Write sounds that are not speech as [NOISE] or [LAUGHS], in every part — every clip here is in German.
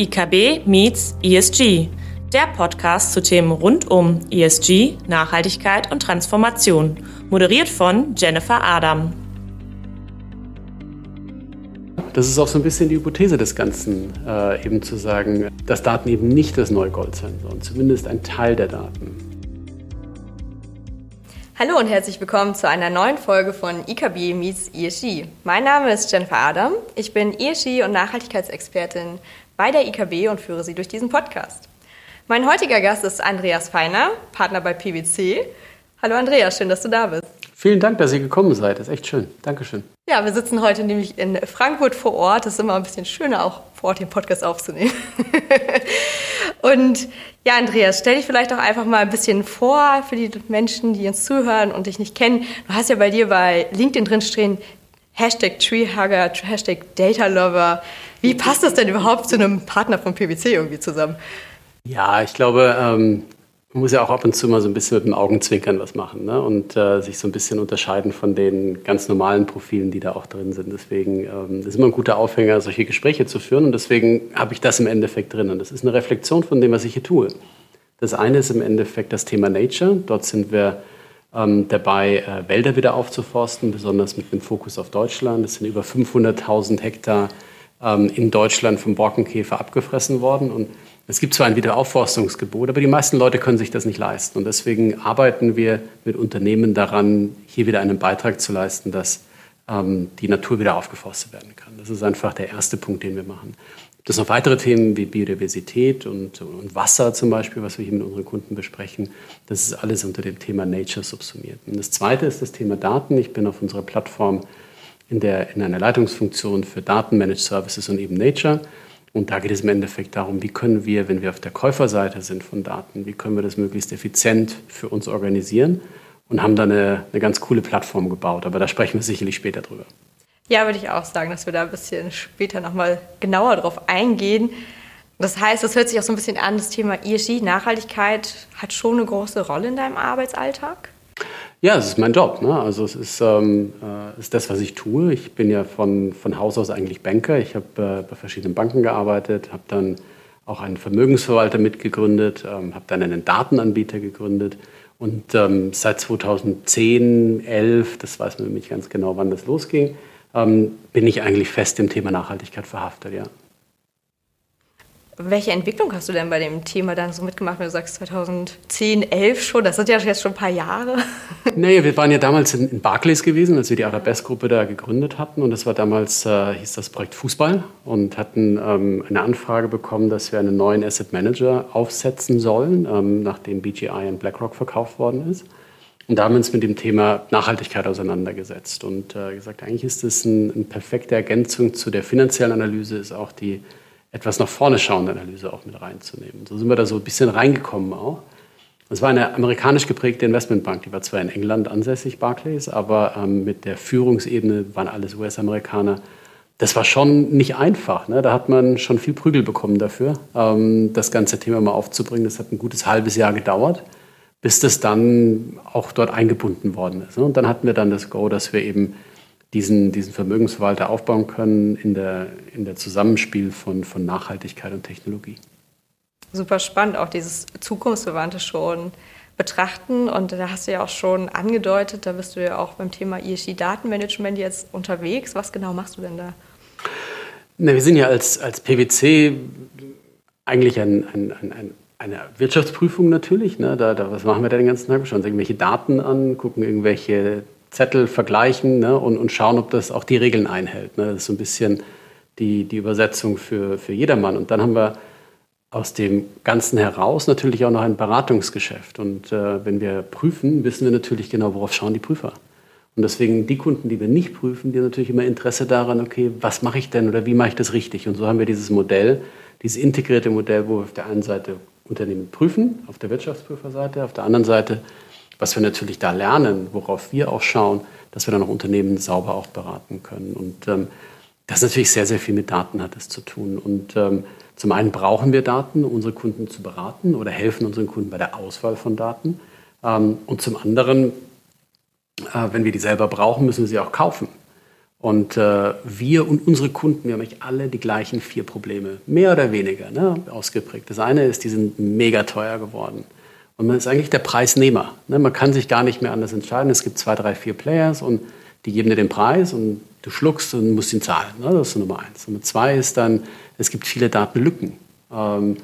IKB meets ESG, der Podcast zu Themen rund um ESG, Nachhaltigkeit und Transformation, moderiert von Jennifer Adam. Das ist auch so ein bisschen die Hypothese des Ganzen, äh, eben zu sagen, dass Daten eben nicht das neue Gold sein sollen, zumindest ein Teil der Daten. Hallo und herzlich willkommen zu einer neuen Folge von IKB Meets ESG. Mein Name ist Jennifer Adam. Ich bin ESG und Nachhaltigkeitsexpertin bei der IKB und führe Sie durch diesen Podcast. Mein heutiger Gast ist Andreas Feiner, Partner bei PwC. Hallo Andreas, schön, dass du da bist. Vielen Dank, dass ihr gekommen seid. Das ist echt schön. Dankeschön. Ja, wir sitzen heute nämlich in Frankfurt vor Ort. Es ist immer ein bisschen schöner, auch vor Ort den Podcast aufzunehmen. [LAUGHS] und ja, Andreas, stell dich vielleicht auch einfach mal ein bisschen vor für die Menschen, die uns zuhören und dich nicht kennen. Du hast ja bei dir bei LinkedIn drinstehen, Hashtag Treehugger, Hashtag Data Lover. Wie passt das denn überhaupt zu einem Partner von PwC irgendwie zusammen? Ja, ich glaube, ähm, man muss ja auch ab und zu mal so ein bisschen mit dem Augenzwinkern was machen ne? und äh, sich so ein bisschen unterscheiden von den ganz normalen Profilen, die da auch drin sind. Deswegen ähm, ist immer ein guter Aufhänger, solche Gespräche zu führen und deswegen habe ich das im Endeffekt drin. Und das ist eine Reflexion von dem, was ich hier tue. Das eine ist im Endeffekt das Thema Nature. Dort sind wir ähm, dabei, äh, Wälder wieder aufzuforsten, besonders mit dem Fokus auf Deutschland. Es sind über 500.000 Hektar in Deutschland vom Borkenkäfer abgefressen worden. Und es gibt zwar ein Wiederaufforstungsgebot, aber die meisten Leute können sich das nicht leisten. Und deswegen arbeiten wir mit Unternehmen daran, hier wieder einen Beitrag zu leisten, dass ähm, die Natur wieder aufgeforstet werden kann. Das ist einfach der erste Punkt, den wir machen. Das sind noch weitere Themen wie Biodiversität und, und, Wasser zum Beispiel, was wir hier mit unseren Kunden besprechen. Das ist alles unter dem Thema Nature subsumiert. Und das zweite ist das Thema Daten. Ich bin auf unserer Plattform in, der, in einer Leitungsfunktion für Daten, Managed Services und eben Nature. Und da geht es im Endeffekt darum, wie können wir, wenn wir auf der Käuferseite sind von Daten, wie können wir das möglichst effizient für uns organisieren und haben da eine, eine ganz coole Plattform gebaut. Aber da sprechen wir sicherlich später drüber. Ja, würde ich auch sagen, dass wir da ein bisschen später nochmal genauer drauf eingehen. Das heißt, es hört sich auch so ein bisschen an, das Thema ESG, Nachhaltigkeit, hat schon eine große Rolle in deinem Arbeitsalltag? Ja, es ist mein Job. Ne? Also es ist, ähm, äh, ist das, was ich tue. Ich bin ja von, von Haus aus eigentlich Banker. Ich habe äh, bei verschiedenen Banken gearbeitet, habe dann auch einen Vermögensverwalter mitgegründet, ähm, habe dann einen Datenanbieter gegründet. Und ähm, seit 2010, 11, das weiß man nämlich ganz genau, wann das losging, ähm, bin ich eigentlich fest im Thema Nachhaltigkeit verhaftet, ja. Welche Entwicklung hast du denn bei dem Thema dann so mitgemacht, wenn du sagst 2010, 11 schon? Das sind ja jetzt schon ein paar Jahre. [LAUGHS] Nee, wir waren ja damals in, Barclays gewesen, als wir die Arabesque-Gruppe da gegründet hatten. Und das war damals, äh, hieß das Projekt Fußball. Und hatten ähm, eine Anfrage bekommen, dass wir einen neuen Asset Manager aufsetzen sollen, ähm, nachdem BGI an BlackRock verkauft worden ist. Und da haben wir uns mit dem Thema Nachhaltigkeit auseinandergesetzt und äh, gesagt, eigentlich ist das ein, eine perfekte Ergänzung zu der finanziellen Analyse, ist auch die etwas nach vorne schauende Analyse auch mit reinzunehmen. So sind wir da so ein bisschen reingekommen auch. Es war eine amerikanisch geprägte Investmentbank, die war zwar in England ansässig, Barclays, aber ähm, mit der Führungsebene waren alles US-Amerikaner. Das war schon nicht einfach. Ne? Da hat man schon viel Prügel bekommen dafür, ähm, das ganze Thema mal aufzubringen. Das hat ein gutes halbes Jahr gedauert bis das dann auch dort eingebunden worden ist. Und dann hatten wir dann das Go, dass wir eben diesen, diesen Vermögensverwalter aufbauen können in der, in der Zusammenspiel von, von Nachhaltigkeit und Technologie. Super spannend, auch dieses Zukunftsverwandte schon betrachten. Und da hast du ja auch schon angedeutet, da bist du ja auch beim Thema ESG-Datenmanagement jetzt unterwegs. Was genau machst du denn da? Na, wir sind ja als, als PwC eigentlich ein, ein, ein eine Wirtschaftsprüfung natürlich. Ne? Da, da, was machen wir da den ganzen Tag? Wir schauen uns irgendwelche Daten an, gucken irgendwelche Zettel, vergleichen ne? und, und schauen, ob das auch die Regeln einhält. Ne? Das ist so ein bisschen die, die Übersetzung für, für jedermann. Und dann haben wir aus dem Ganzen heraus natürlich auch noch ein Beratungsgeschäft. Und äh, wenn wir prüfen, wissen wir natürlich genau, worauf schauen die Prüfer. Und deswegen die Kunden, die wir nicht prüfen, die haben natürlich immer Interesse daran, okay, was mache ich denn oder wie mache ich das richtig? Und so haben wir dieses Modell, dieses integrierte Modell, wo wir auf der einen Seite Unternehmen prüfen, auf der Wirtschaftsprüferseite, auf der anderen Seite, was wir natürlich da lernen, worauf wir auch schauen, dass wir dann auch Unternehmen sauber auch beraten können. Und ähm, das natürlich sehr, sehr viel mit Daten hat es zu tun. Und ähm, zum einen brauchen wir Daten, unsere Kunden zu beraten oder helfen unseren Kunden bei der Auswahl von Daten. Ähm, und zum anderen, äh, wenn wir die selber brauchen, müssen wir sie auch kaufen. Und äh, wir und unsere Kunden, wir haben eigentlich alle die gleichen vier Probleme, mehr oder weniger ne, ausgeprägt. Das eine ist, die sind mega teuer geworden. Und man ist eigentlich der Preisnehmer. Ne? Man kann sich gar nicht mehr anders entscheiden. Es gibt zwei, drei, vier Players und die geben dir den Preis und du schluckst und musst ihn zahlen. Ne? Das ist Nummer eins. Nummer zwei ist dann, es gibt viele Datenlücken. Ähm,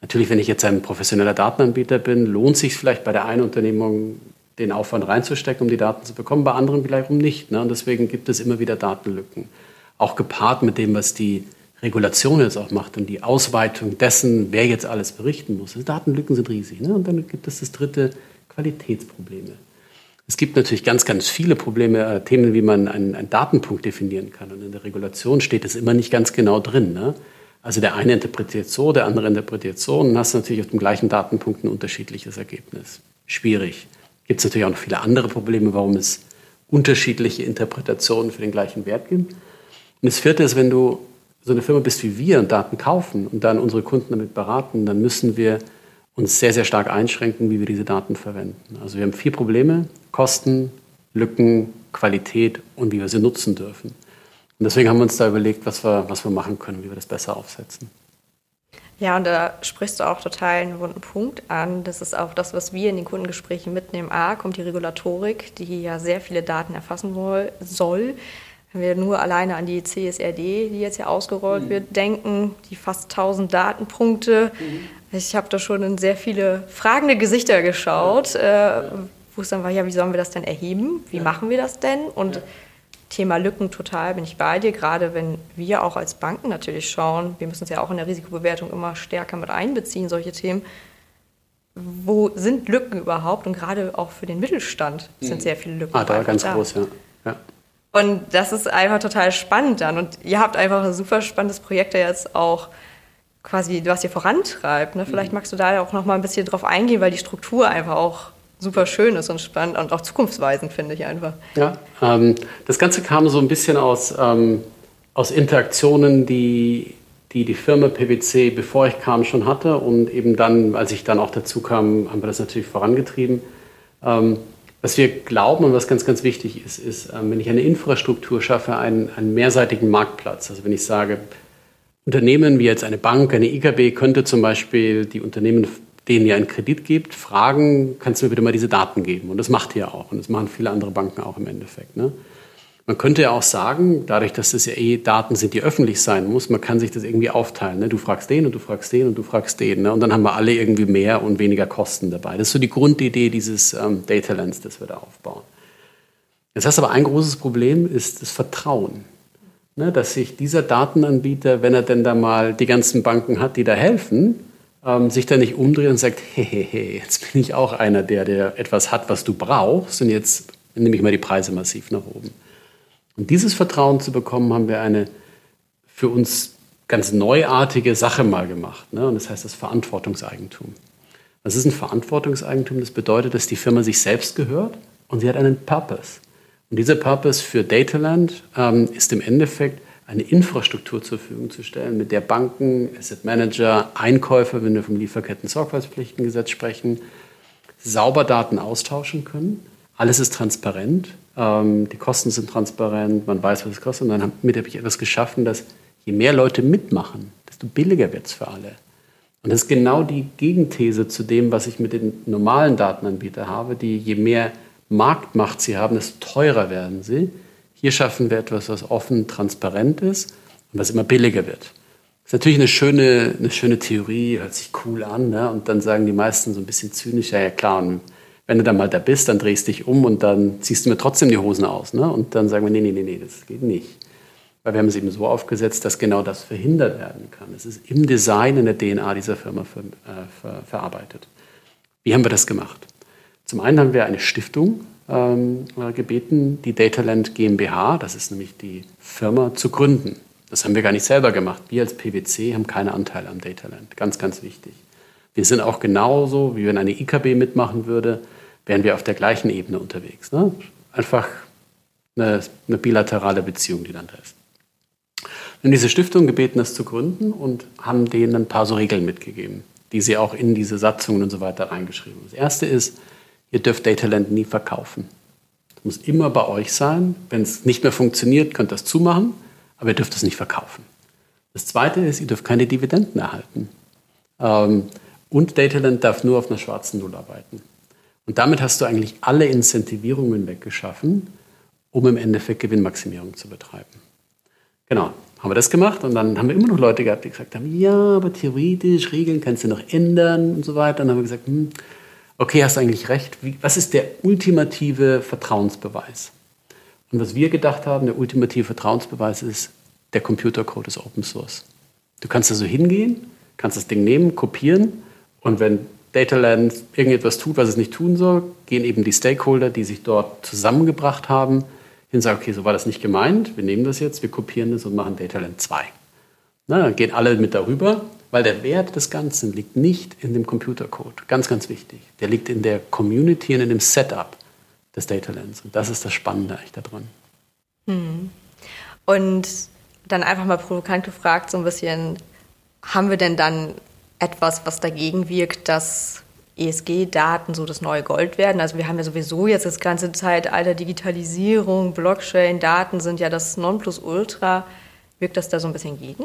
natürlich, wenn ich jetzt ein professioneller Datenanbieter bin, lohnt sich vielleicht bei der einen Unternehmung den Aufwand reinzustecken, um die Daten zu bekommen, bei anderen wiederum nicht. Ne? Und deswegen gibt es immer wieder Datenlücken. Auch gepaart mit dem, was die Regulation jetzt auch macht und die Ausweitung dessen, wer jetzt alles berichten muss. Die Datenlücken sind riesig. Ne? Und dann gibt es das dritte, Qualitätsprobleme. Es gibt natürlich ganz, ganz viele Probleme, äh, Themen, wie man einen, einen, Datenpunkt definieren kann. Und in der Regulation steht es immer nicht ganz genau drin. Ne? Also der eine interpretiert so, der andere interpretiert so und dann hast du natürlich auf dem gleichen Datenpunkt ein unterschiedliches Ergebnis. Schwierig. Gibt es natürlich auch noch viele andere Probleme, warum es unterschiedliche Interpretationen für den gleichen Wert gibt. Und das vierte ist, wenn du so eine Firma bist wie wir und Daten kaufen und dann unsere Kunden damit beraten, dann müssen wir uns sehr, sehr stark einschränken, wie wir diese Daten verwenden. Also wir haben vier Probleme, Kosten, Lücken, Qualität und wie wir sie nutzen dürfen. Und deswegen haben wir uns da überlegt, was wir, was wir machen können, wie wir das besser aufsetzen. Ja, und da sprichst du auch total einen wunden Punkt an. Das ist auch das, was wir in den Kundengesprächen mitnehmen. A, kommt die Regulatorik, die ja sehr viele Daten erfassen soll. Wenn wir nur alleine an die CSRD, die jetzt ja ausgerollt mhm. wird, denken, die fast 1000 Datenpunkte. Mhm. Ich habe da schon in sehr viele fragende Gesichter geschaut, ja. äh, wo es dann war, ja, wie sollen wir das denn erheben? Wie ja. machen wir das denn? Und ja. Thema Lücken total bin ich bei dir, gerade wenn wir auch als Banken natürlich schauen, wir müssen es ja auch in der Risikobewertung immer stärker mit einbeziehen, solche Themen. Wo sind Lücken überhaupt? Und gerade auch für den Mittelstand sind mhm. sehr viele Lücken. Ah, da ganz da. groß, ja. ja. Und das ist einfach total spannend dann. Und ihr habt einfach ein super spannendes Projekt ja jetzt auch quasi, was ihr vorantreibt. Ne? Vielleicht mhm. magst du da auch noch mal ein bisschen drauf eingehen, weil die Struktur einfach auch super schön ist und spannend und auch zukunftsweisend, finde ich einfach. Ja, ähm, das Ganze kam so ein bisschen aus, ähm, aus Interaktionen, die, die die Firma PwC, bevor ich kam, schon hatte. Und eben dann, als ich dann auch dazu kam, haben wir das natürlich vorangetrieben. Ähm, was wir glauben und was ganz, ganz wichtig ist, ist, ähm, wenn ich eine Infrastruktur schaffe, einen, einen mehrseitigen Marktplatz. Also wenn ich sage, Unternehmen wie jetzt eine Bank, eine IKB könnte zum Beispiel die Unternehmen denen ihr einen Kredit gibt, fragen, kannst du mir bitte mal diese Daten geben? Und das macht ihr auch. Und das machen viele andere Banken auch im Endeffekt. Ne? Man könnte ja auch sagen, dadurch, dass das ja eh Daten sind, die öffentlich sein muss, man kann sich das irgendwie aufteilen. Ne? Du fragst den und du fragst den und du fragst den. Ne? Und dann haben wir alle irgendwie mehr und weniger Kosten dabei. Das ist so die Grundidee dieses ähm, Data Lens, das wir da aufbauen. Jetzt hast du aber ein großes Problem, ist das Vertrauen. Ne? Dass sich dieser Datenanbieter, wenn er denn da mal die ganzen Banken hat, die da helfen, ähm, sich da nicht umdreht und sagt, hey, jetzt bin ich auch einer, der, der etwas hat, was du brauchst und jetzt nehme ich mal die Preise massiv nach oben. Und dieses Vertrauen zu bekommen, haben wir eine für uns ganz neuartige Sache mal gemacht. Ne? Und das heißt das Verantwortungseigentum. Was ist ein Verantwortungseigentum? Das bedeutet, dass die Firma sich selbst gehört und sie hat einen Purpose. Und dieser Purpose für Dataland ähm, ist im Endeffekt eine Infrastruktur zur Verfügung zu stellen, mit der Banken, Asset Manager, Einkäufer, wenn wir vom Lieferketten-Sorgfaltspflichtengesetz sprechen, sauber Daten austauschen können. Alles ist transparent, ähm, die Kosten sind transparent, man weiß, was es kostet. Und dann damit habe ich etwas geschaffen, dass je mehr Leute mitmachen, desto billiger wird es für alle. Und das ist genau die Gegenthese zu dem, was ich mit den normalen Datenanbietern habe, die je mehr Marktmacht sie haben, desto teurer werden sie. Hier schaffen wir etwas, was offen, transparent ist und was immer billiger wird. Das ist natürlich eine schöne, eine schöne Theorie, hört sich cool an. Ne? Und dann sagen die meisten so ein bisschen zynisch, ja, ja klar, und wenn du dann mal da bist, dann drehst du dich um und dann ziehst du mir trotzdem die Hosen aus. Ne? Und dann sagen wir, nee, nee, nee, nee, das geht nicht. Weil wir haben es eben so aufgesetzt, dass genau das verhindert werden kann. Es ist im Design, in der DNA dieser Firma ver, äh, ver, verarbeitet. Wie haben wir das gemacht? Zum einen haben wir eine Stiftung ähm, gebeten, die Dataland GmbH, das ist nämlich die Firma, zu gründen. Das haben wir gar nicht selber gemacht. Wir als PwC haben keine Anteile am Dataland. Ganz, ganz wichtig. Wir sind auch genauso, wie wenn eine IKB mitmachen würde, wären wir auf der gleichen Ebene unterwegs. Ne? Einfach eine, eine, bilaterale Beziehung, die dann da ist. Wir haben diese Stiftung gebeten, das zu gründen und haben denen ein paar so Regeln mitgegeben, die sie auch in diese Satzungen und so weiter reingeschrieben haben. Das erste ist, ihr dürft Dataland nie verkaufen. Das muss immer bei euch sein. Wenn es nicht mehr funktioniert, könnt ihr das zumachen, aber ihr dürft es nicht verkaufen. Das Zweite ist, ihr dürft keine Dividenden erhalten. Ähm, und Dataland darf nur auf einer schwarzen Null arbeiten. Und damit hast du eigentlich alle Incentivierungen weggeschaffen, um im Endeffekt Gewinnmaximierung zu betreiben. Genau, haben wir das gemacht und dann haben wir immer noch Leute gehabt, die gesagt haben, ja, aber theoretisch, Regeln kannst du noch ändern und so weiter. Und dann haben wir gesagt, hm, okay, hast du eigentlich recht. Wie, was ist der ultimative Vertrauensbeweis? Und was wir gedacht haben, der ultimative Vertrauensbeweis ist, der Computercode ist Open Source. Du kannst da so hingehen, kannst das Ding nehmen, kopieren und wenn Dataland irgendetwas tut, was es nicht tun soll, gehen eben die Stakeholder, die sich dort zusammengebracht haben, hin und sagen, okay, so war das nicht gemeint, wir nehmen das jetzt, wir kopieren das und machen Dataland 2. Na, dann gehen alle mit darüber, weil der Wert des Ganzen liegt nicht in dem Computercode. Ganz, ganz wichtig. Der liegt in der Community und in dem Setup des Datalands. Und das ist das Spannende eigentlich daran. Hm. Und dann einfach mal provokant gefragt, so ein bisschen, haben wir denn dann etwas, was dagegen wirkt, dass ESG-Daten so das neue Gold werden? Also wir haben ja sowieso jetzt das ganze Zeitalter Digitalisierung, Blockchain, Daten sind ja das Nonplusultra. Wirkt das da so ein bisschen gegen?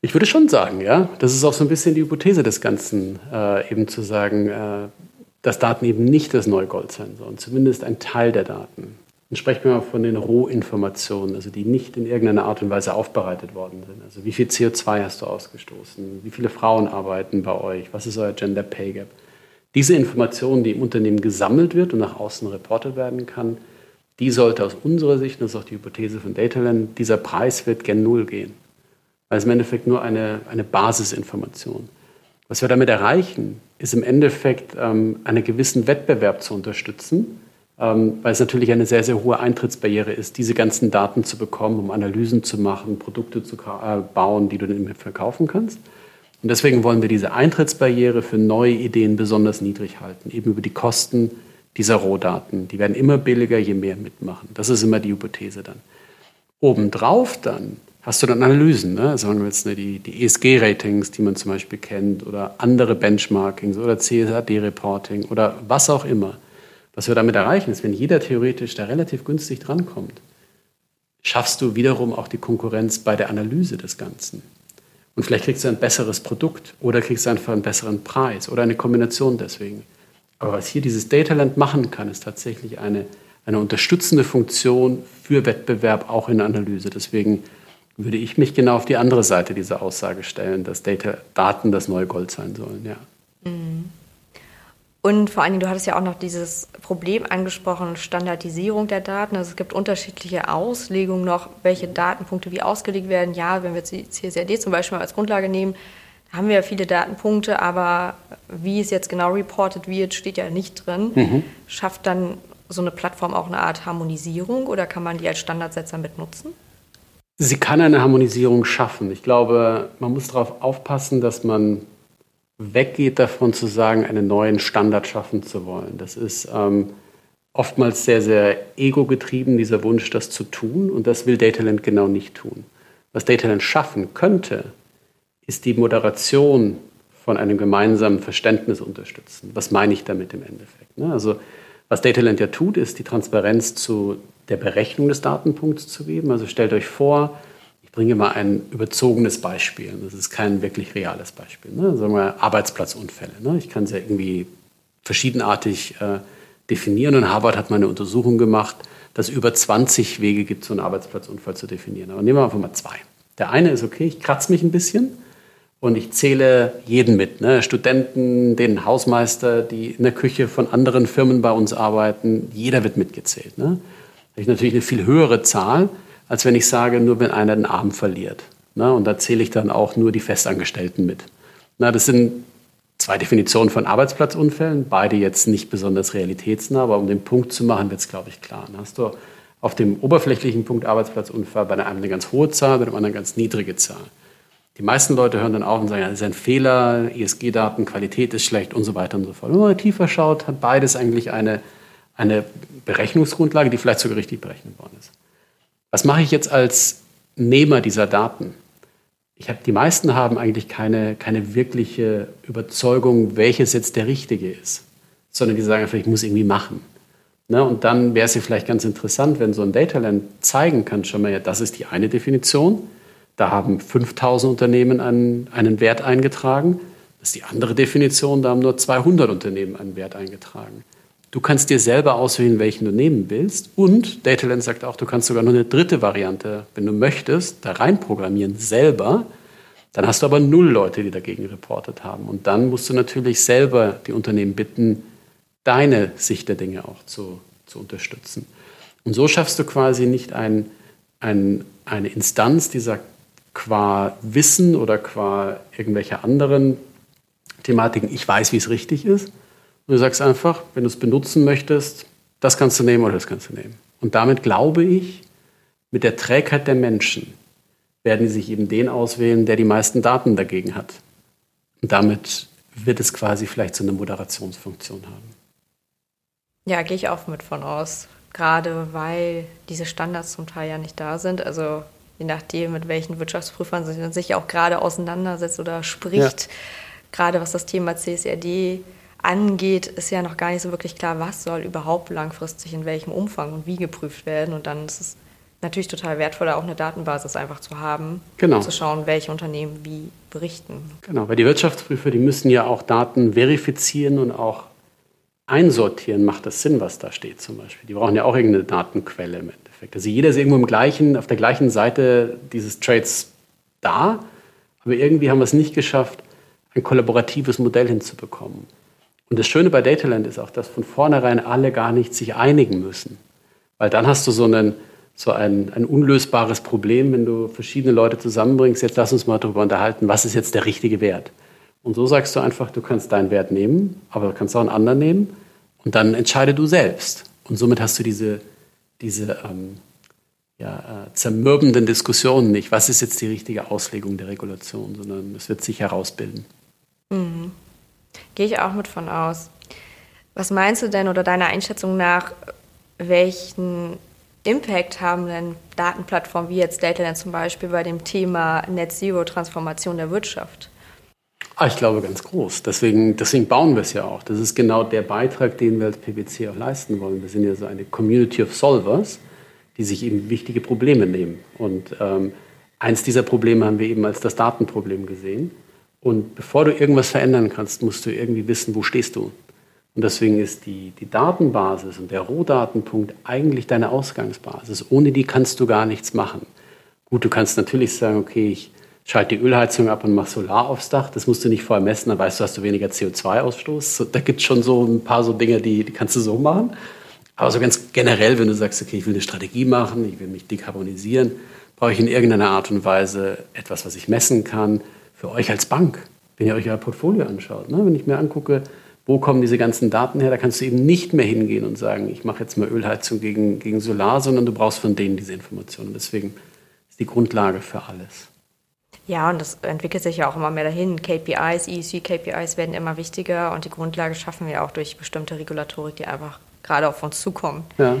Ich würde schon sagen, ja. Das ist auch so ein bisschen die Hypothese des Ganzen, äh, eben zu sagen, äh, dass Daten eben nicht das neue Gold sein sollen, zumindest ein Teil der Daten. Dann sprechen wir von den Rohinformationen, also die nicht in irgendeiner Art und Weise aufbereitet worden sind. Also wie viel CO2 hast du ausgestoßen? Wie viele Frauen arbeiten bei euch? Was ist euer Gender Pay Gap? Diese Information, die im Unternehmen gesammelt wird und nach außen reportet werden kann, die sollte aus unserer Sicht, das ist auch die Hypothese von Dataland, dieser Preis wird gen Null gehen. Weil es im Endeffekt nur eine, eine Basisinformation. Was wir damit erreichen, ist im Endeffekt ähm, einen gewissen Wettbewerb zu unterstützen, ähm, weil es natürlich eine sehr, sehr hohe Eintrittsbarriere ist, diese ganzen Daten zu bekommen, um Analysen zu machen, Produkte zu äh, bauen, die du dann verkaufen kannst. Und deswegen wollen wir diese Eintrittsbarriere für neue Ideen besonders niedrig halten, eben über die Kosten dieser Rohdaten. Die werden immer billiger, je mehr mitmachen. Das ist immer die Hypothese dann. Obendrauf dann hast du dann Analysen, ne? sagen wir jetzt ne, die, die ESG-Ratings, die man zum Beispiel kennt, oder andere Benchmarkings oder CSRD-Reporting oder was auch immer. Was wir damit erreichen, ist, wenn jeder theoretisch da relativ günstig drankommt, schaffst du wiederum auch die Konkurrenz bei der Analyse des Ganzen. Und vielleicht kriegst du ein besseres Produkt oder kriegst du einfach einen besseren Preis oder eine Kombination deswegen. Aber was hier dieses Dataland machen kann, ist tatsächlich eine, eine unterstützende Funktion für Wettbewerb auch in der Analyse. Deswegen würde ich mich genau auf die andere Seite dieser Aussage stellen, dass Data, Daten das neue Gold sein sollen. Ja. Mhm. Und vor allen Dingen, du hattest ja auch noch dieses Problem angesprochen, Standardisierung der Daten. Also es gibt unterschiedliche Auslegungen noch, welche Datenpunkte wie ausgelegt werden. Ja, wenn wir jetzt die CSRD zum Beispiel mal als Grundlage nehmen, haben wir ja viele Datenpunkte, aber wie es jetzt genau reported wird, steht ja nicht drin. Mhm. Schafft dann so eine Plattform auch eine Art Harmonisierung oder kann man die als Standardsetzer mit nutzen? Sie kann eine Harmonisierung schaffen. Ich glaube, man muss darauf aufpassen, dass man weggeht davon zu sagen, einen neuen Standard schaffen zu wollen. Das ist ähm, oftmals sehr, sehr ego-getrieben, dieser Wunsch, das zu tun. Und das will Dataland genau nicht tun. Was Dataland schaffen könnte, ist die Moderation von einem gemeinsamen Verständnis unterstützen. Was meine ich damit im Endeffekt? Ne? Also was Dataland ja tut, ist die Transparenz zu der Berechnung des Datenpunkts zu geben. Also stellt euch vor, bringe mal ein überzogenes Beispiel. Das ist kein wirklich reales Beispiel. Ne? Sagen wir Arbeitsplatzunfälle. Ne? Ich kann es ja irgendwie verschiedenartig äh, definieren. Und Harvard hat mal eine Untersuchung gemacht, dass es über 20 Wege gibt, so einen Arbeitsplatzunfall zu definieren. Aber nehmen wir einfach mal zwei. Der eine ist, okay, ich kratze mich ein bisschen und ich zähle jeden mit. Ne? Studenten, den Hausmeister, die in der Küche von anderen Firmen bei uns arbeiten. Jeder wird mitgezählt. Ne? habe ich natürlich eine viel höhere Zahl, als wenn ich sage, nur wenn einer den Arm verliert. Na, und da zähle ich dann auch nur die Festangestellten mit. Na, das sind zwei Definitionen von Arbeitsplatzunfällen, beide jetzt nicht besonders realitätsnah, aber um den Punkt zu machen, wird es, glaube ich, klar. Dann hast du auf dem oberflächlichen Punkt Arbeitsplatzunfall bei einem eine ganz hohe Zahl, bei dem anderen eine ganz niedrige Zahl. Die meisten Leute hören dann auf und sagen, das ist ein Fehler, ESG-Daten, Qualität ist schlecht und so weiter und so fort. Wenn man tiefer schaut, hat beides eigentlich eine eine Berechnungsgrundlage, die vielleicht sogar richtig berechnet worden ist. Was mache ich jetzt als Nehmer dieser Daten? Ich habe, die meisten haben eigentlich keine, keine wirkliche Überzeugung, welches jetzt der richtige ist, sondern die sagen einfach, ich muss irgendwie machen. Ne? Und dann wäre es ja vielleicht ganz interessant, wenn so ein Dataland zeigen kann, schon mal, ja, das ist die eine Definition. Da haben 5000 Unternehmen einen, einen Wert eingetragen. Das ist die andere Definition, da haben nur 200 Unternehmen einen Wert eingetragen. Du kannst dir selber auswählen, welchen du nehmen willst. Und Dataland sagt auch, du kannst sogar noch eine dritte Variante, wenn du möchtest, da reinprogrammieren selber. Dann hast du aber null Leute, die dagegen reportet haben. Und dann musst du natürlich selber die Unternehmen bitten, deine Sicht der Dinge auch zu, zu unterstützen. Und so schaffst du quasi nicht ein, ein, eine Instanz, die sagt, qua Wissen oder qua irgendwelcher anderen Thematiken, ich weiß, wie es richtig ist. Und du sagst einfach, wenn du es benutzen möchtest, das kannst du nehmen oder das kannst du nehmen. Und damit glaube ich, mit der Trägheit der Menschen werden die sich eben den auswählen, der die meisten Daten dagegen hat. Und damit wird es quasi vielleicht so eine Moderationsfunktion haben. Ja, gehe ich auch mit von aus. Gerade weil diese Standards zum Teil ja nicht da sind. Also je nachdem, mit welchen Wirtschaftsprüfern man sich auch gerade auseinandersetzt oder spricht. Ja. Gerade was das Thema CSRD angeht, ist ja noch gar nicht so wirklich klar, was soll überhaupt langfristig in welchem Umfang und wie geprüft werden. Und dann ist es natürlich total wertvoll, auch eine Datenbasis einfach zu haben, genau. um zu schauen, welche Unternehmen wie berichten. Genau, weil die Wirtschaftsprüfer, die müssen ja auch Daten verifizieren und auch einsortieren, macht das Sinn, was da steht zum Beispiel. Die brauchen ja auch irgendeine Datenquelle im Endeffekt. Also jeder ist irgendwo im gleichen, auf der gleichen Seite dieses Trades da, aber irgendwie haben wir es nicht geschafft, ein kollaboratives Modell hinzubekommen. Und das Schöne bei Dataland ist auch, dass von vornherein alle gar nicht sich einigen müssen. Weil dann hast du so, einen, so ein, ein unlösbares Problem, wenn du verschiedene Leute zusammenbringst. Jetzt lass uns mal darüber unterhalten, was ist jetzt der richtige Wert. Und so sagst du einfach, du kannst deinen Wert nehmen, aber du kannst auch einen anderen nehmen und dann entscheide du selbst. Und somit hast du diese, diese ähm, ja, äh, zermürbenden Diskussionen nicht. Was ist jetzt die richtige Auslegung der Regulation, sondern es wird sich herausbilden. Mhm. Gehe ich auch mit von aus. Was meinst du denn oder deiner Einschätzung nach, welchen Impact haben denn Datenplattformen wie jetzt Dataland zum Beispiel bei dem Thema Net Zero Transformation der Wirtschaft? Ah, ich glaube ganz groß. Deswegen, deswegen bauen wir es ja auch. Das ist genau der Beitrag, den wir als PwC auch leisten wollen. Wir sind ja so eine Community of Solvers, die sich eben wichtige Probleme nehmen. Und ähm, eins dieser Probleme haben wir eben als das Datenproblem gesehen. Und bevor du irgendwas verändern kannst, musst du irgendwie wissen, wo stehst du. Und deswegen ist die, die Datenbasis und der Rohdatenpunkt eigentlich deine Ausgangsbasis. Ohne die kannst du gar nichts machen. Gut, du kannst natürlich sagen, okay, ich schalte die Ölheizung ab und mach Solar aufs Dach. Das musst du nicht vorher messen, dann weißt du, hast du weniger CO2-Ausstoß. Da gibt es schon so ein paar so Dinge, die, die kannst du so machen. Aber so ganz generell, wenn du sagst, okay, ich will eine Strategie machen, ich will mich dekarbonisieren, brauche ich in irgendeiner Art und Weise etwas, was ich messen kann. Für euch als Bank, wenn ihr euch euer Portfolio anschaut. Ne? Wenn ich mir angucke, wo kommen diese ganzen Daten her, da kannst du eben nicht mehr hingehen und sagen, ich mache jetzt mal Ölheizung gegen, gegen Solar, sondern du brauchst von denen diese Informationen. Deswegen ist die Grundlage für alles. Ja, und das entwickelt sich ja auch immer mehr dahin. KPIs, ESG-KPIs werden immer wichtiger und die Grundlage schaffen wir auch durch bestimmte Regulatorik, die einfach gerade auf uns zukommen. Ja.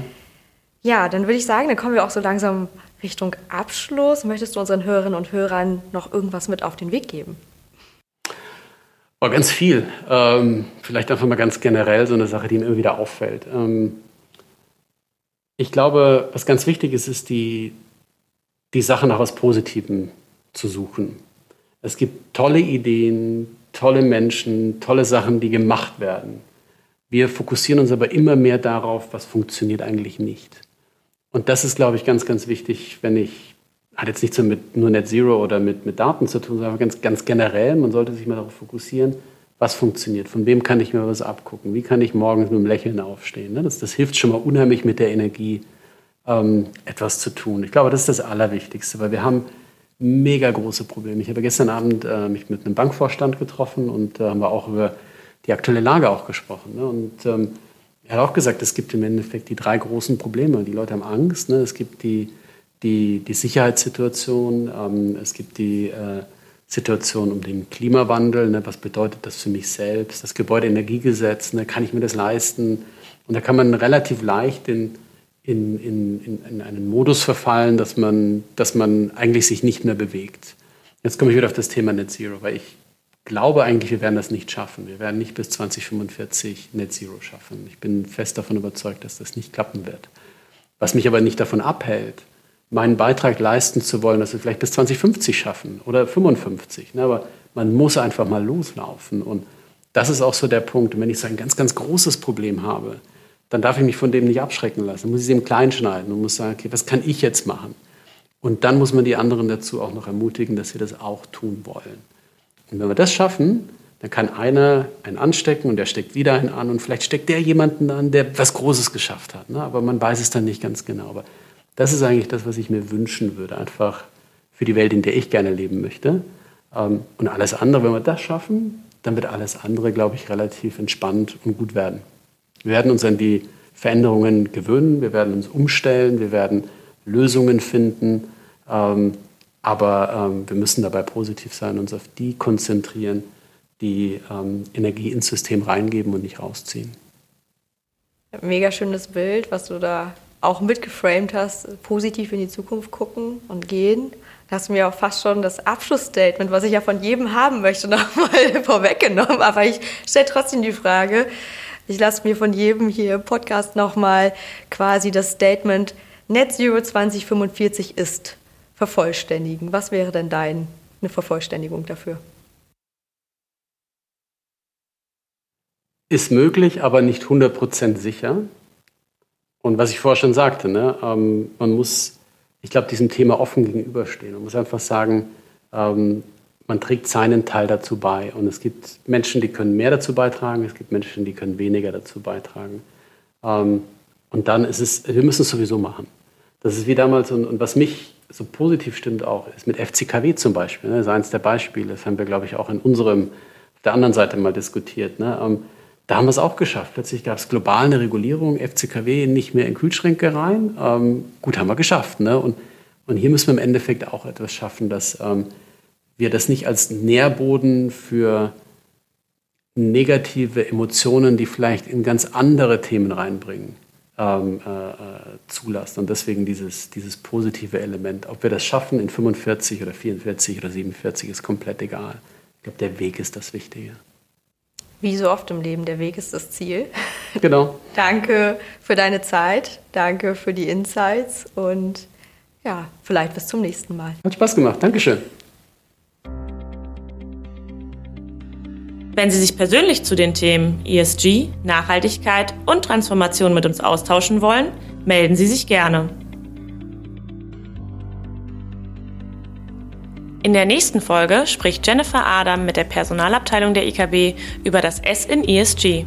Ja, dann würde ich sagen, dann kommen wir auch so langsam Richtung Abschluss. Möchtest du unseren Hörerinnen und Hörern noch irgendwas mit auf den Weg geben? Oh, ganz viel. Ähm, vielleicht einfach mal ganz generell so eine Sache, die mir immer wieder auffällt. Ähm, ich glaube, was ganz wichtig ist, ist die, die Sache nach was Positivem zu suchen. Es gibt tolle Ideen, tolle Menschen, tolle Sachen, die gemacht werden. Wir fokussieren uns aber immer mehr darauf, was funktioniert eigentlich nicht. Und das ist, glaube ich, ganz, ganz wichtig, wenn ich, hat jetzt nichts mit nur Net Zero oder mit, mit Daten zu tun, sondern ganz, ganz generell, man sollte sich mal darauf fokussieren, was funktioniert, von wem kann ich mir was abgucken, wie kann ich morgens mit einem Lächeln aufstehen. Ne? Das, das hilft schon mal unheimlich mit der Energie, ähm, etwas zu tun. Ich glaube, das ist das Allerwichtigste, weil wir haben mega große Probleme. Ich habe gestern Abend äh, mich mit einem Bankvorstand getroffen und äh, haben wir auch über die aktuelle Lage auch gesprochen. Ne? Und ähm, er hat auch gesagt, es gibt im Endeffekt die drei großen Probleme. Die Leute haben Angst. Ne? Es gibt die, die, die Sicherheitssituation, ähm, es gibt die äh, Situation um den Klimawandel. Ne? Was bedeutet das für mich selbst? Das Gebäudeenergiegesetz, ne? kann ich mir das leisten? Und da kann man relativ leicht den in, in, in einen Modus verfallen, dass man, dass man eigentlich sich nicht mehr bewegt. Jetzt komme ich wieder auf das Thema Net Zero, weil ich glaube eigentlich, wir werden das nicht schaffen. Wir werden nicht bis 2045 Net Zero schaffen. Ich bin fest davon überzeugt, dass das nicht klappen wird. Was mich aber nicht davon abhält, meinen Beitrag leisten zu wollen, dass wir vielleicht bis 2050 schaffen oder 55. Ne? Aber man muss einfach mal loslaufen. Und das ist auch so der Punkt. Und wenn ich so ein ganz, ganz großes Problem habe, dann darf ich mich von dem nicht abschrecken lassen. Dann muss ich es eben klein schneiden und muss sagen, okay, was kann ich jetzt machen? Und dann muss man die anderen dazu auch noch ermutigen, dass sie das auch tun wollen. Und wenn wir das schaffen, dann kann einer einen anstecken und der steckt wieder einen an und vielleicht steckt der jemanden an, der was Großes geschafft hat. Ne? Aber man weiß es dann nicht ganz genau. Aber das ist eigentlich das, was ich mir wünschen würde, einfach für die Welt, in der ich gerne leben möchte. Ähm, und alles andere, wenn wir das schaffen, dann wird alles andere, glaube ich, relativ entspannt und gut werden. Wir werden uns an die Veränderungen gewöhnen, wir werden uns umstellen, wir werden Lösungen finden. Ähm, aber ähm, wir müssen dabei positiv sein, uns auf die konzentrieren, die Energie ins System reingeben und nicht rausziehen. Mega schönes Bild, was du da auch mitgeframed hast, positiv in die Zukunft gucken und gehen. Da hast mir auch fast schon das Abschlussstatement, was ich ja von jedem haben möchte, [LAUGHS] nochmal vorweggenommen. Aber ich stelle trotzdem die Frage, ich lasse mir von jedem hier im Podcast nochmal quasi das Statement Net Zero 2045 ist vervollständigen. Was wäre denn deine Vervollständigung dafür? Ist möglich, aber nicht 100% sicher. Und was ich vorher schon sagte, ne, ähm, man muss, ich glaube, diesem Thema offen gegenüberstehen. Man muss einfach sagen, ähm, man trägt seinen Teil dazu bei. Und es gibt Menschen, die können mehr dazu beitragen, es gibt Menschen, die können weniger dazu beitragen. Ähm, und dann ist es, wir müssen es sowieso machen. Das ist wie damals, und, und was mich so positiv stimmt auch, ist mit FCKW zum Beispiel. Ne, das ist eines der Beispiele, das haben wir, glaube ich, auch in unserem, auf der anderen Seite mal diskutiert. Ne? Ähm, da haben wir es auch geschafft. Plötzlich gab es global eine Regulierung, FCKW nicht mehr in Kühlschränke rein. Ähm, gut, haben wir geschafft. Ne? Und, und hier müssen wir im Endeffekt auch etwas schaffen, dass ähm, wir das nicht als Nährboden für negative Emotionen, die vielleicht in ganz andere Themen reinbringen, ähm, äh, äh zulassen. Und deswegen dieses, dieses positive Element. Ob wir das schaffen in 45 oder 44 oder 47 ist komplett egal. Ich glaube, der Weg ist das Wichtige. Wie so oft im Leben, der Weg ist das Ziel. [LAUGHS] Genau. [LAUGHS] danke für deine Zeit, danke für die Insights und ja, vielleicht bis zum nächsten Mal. Hat Spaß gemacht, Dankeschön. Wenn Sie sich persönlich zu den Themen ESG, Nachhaltigkeit und Transformation mit uns austauschen wollen, melden Sie sich gerne. In der nächsten Folge spricht Jennifer Adam mit der Personalabteilung der IKB über das S in ESG.